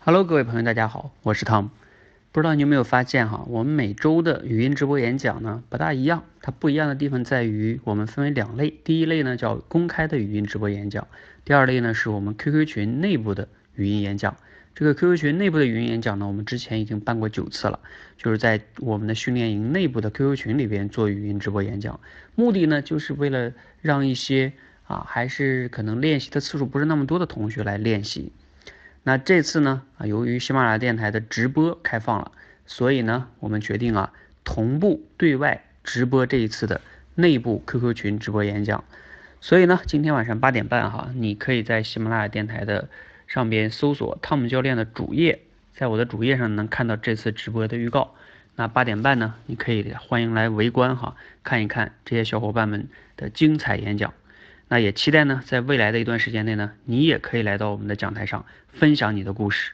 Hello，各位朋友，大家好，我是 Tom。不知道你有没有发现哈，我们每周的语音直播演讲呢不大一样，它不一样的地方在于我们分为两类，第一类呢叫公开的语音直播演讲，第二类呢是我们 QQ 群内部的语音演讲。这个 QQ 群内部的语音演讲呢，我们之前已经办过九次了，就是在我们的训练营内部的 QQ 群里边做语音直播演讲，目的呢就是为了让一些啊还是可能练习的次数不是那么多的同学来练习。那这次呢啊，由于喜马拉雅电台的直播开放了，所以呢，我们决定啊，同步对外直播这一次的内部 QQ 群直播演讲。所以呢，今天晚上八点半哈，你可以在喜马拉雅电台的上边搜索汤姆教练的主页，在我的主页上能看到这次直播的预告。那八点半呢，你可以欢迎来围观哈，看一看这些小伙伴们的精彩演讲。那也期待呢，在未来的一段时间内呢，你也可以来到我们的讲台上分享你的故事。